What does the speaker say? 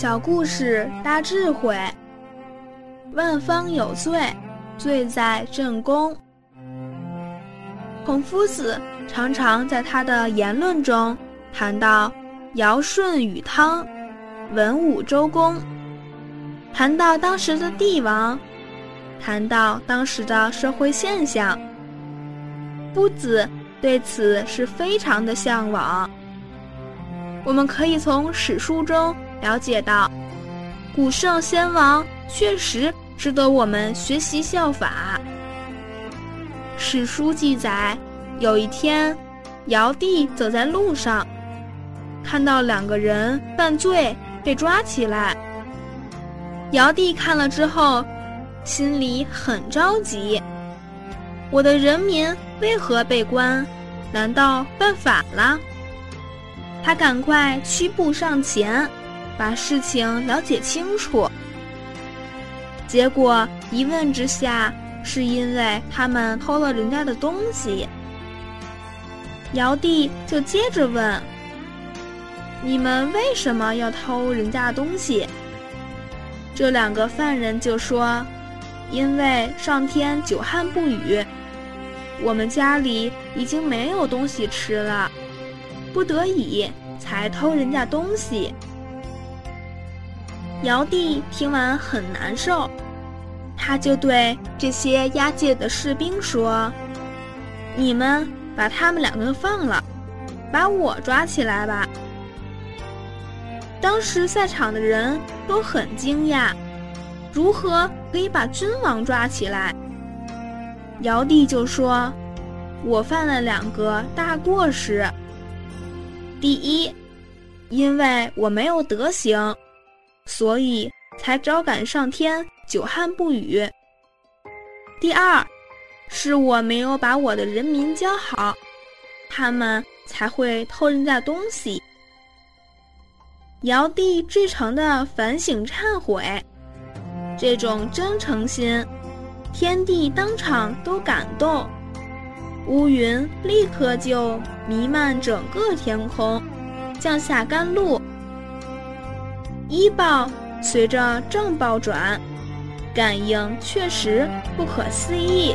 小故事大智慧，万方有罪，罪在正宫。孔夫子常常在他的言论中谈到尧舜禹汤、文武周公，谈到当时的帝王，谈到当时的社会现象。夫子对此是非常的向往。我们可以从史书中。了解到，古圣先王确实值得我们学习效法。史书记载，有一天，尧帝走在路上，看到两个人犯罪被抓起来。尧帝看了之后，心里很着急：我的人民为何被关？难道犯法了？他赶快屈步上前。把事情了解清楚，结果一问之下，是因为他们偷了人家的东西。尧帝就接着问：“你们为什么要偷人家东西？”这两个犯人就说：“因为上天久旱不雨，我们家里已经没有东西吃了，不得已才偷人家东西。”尧帝听完很难受，他就对这些押解的士兵说：“你们把他们两个放了，把我抓起来吧。”当时在场的人都很惊讶，如何可以把君王抓起来？尧帝就说：“我犯了两个大过失。第一，因为我没有德行。”所以才招赶上天久旱不雨。第二，是我没有把我的人民教好，他们才会偷人家东西。尧帝至诚的反省忏悔，这种真诚心，天地当场都感动，乌云立刻就弥漫整个天空，降下甘露。一报随着正报转，感应确实不可思议。